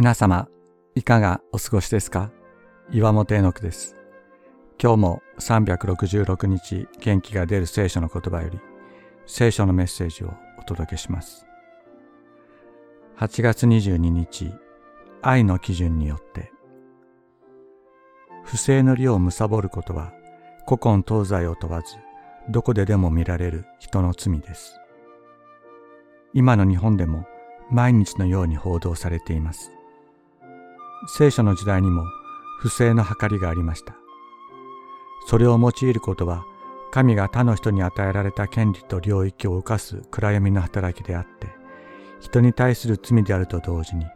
皆様、いかがお過ごしですか？岩本絵の句です。今日も366日元気が出る聖書の言葉より聖書のメッセージをお届けします。8月22日、愛の基準によって不正の利を貪ることは古今東西を問わずどこででも見られる人の罪です。今の日本でも毎日のように報道されています。聖書の時代にも不正の計りがありました。それを用いることは神が他の人に与えられた権利と領域を犯す暗闇の働きであって、人に対する罪であると同時に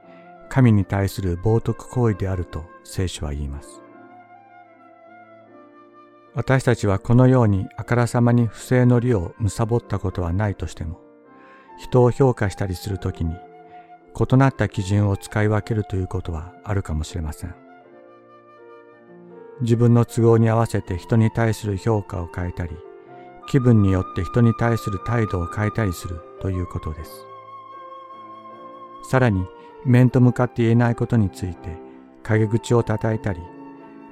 神に対する冒涜行為であると聖書は言います。私たちはこのようにあからさまに不正の利を貪ったことはないとしても、人を評価したりするときに異なった基準を使い分けるということはあるかもしれません。自分の都合に合わせて人に対する評価を変えたり、気分によって人に対する態度を変えたりするということです。さらに、面と向かって言えないことについて、陰口を叩いたり、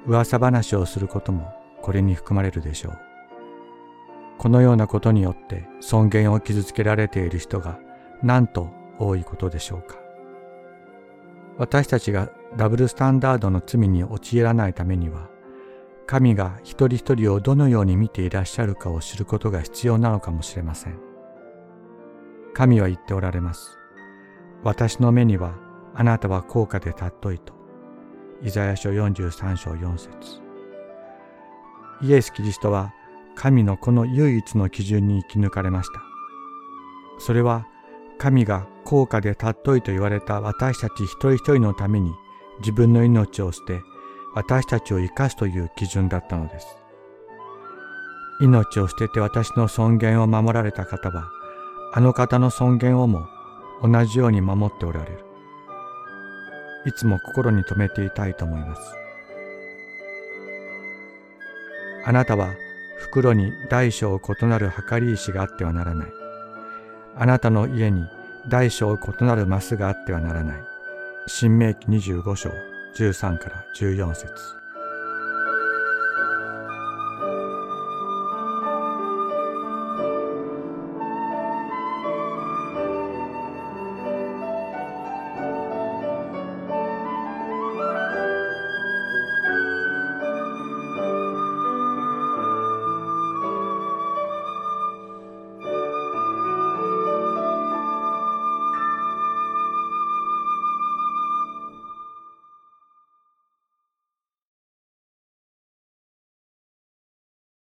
噂話をすることもこれに含まれるでしょう。このようなことによって尊厳を傷つけられている人がなんと多いことでしょうか。私たちがダブルスタンダードの罪に陥らないためには、神が一人一人をどのように見ていらっしゃるかを知ることが必要なのかもしれません。神は言っておられます。私の目にはあなたは高価で尊いと。イザヤ書43章4節イエス・キリストは神のこの唯一の基準に生き抜かれました。それは神が高価で尊いと言われた私たち一人一人のために自分の命を捨て私たちを生かすという基準だったのです。命を捨てて私の尊厳を守られた方はあの方の尊厳をも同じように守っておられる。いつも心に留めていたいと思います。あなたは袋に大小異なる計り石があってはならない。あなたの家に大小異なるマスがあってはならない。新明記25章13から14節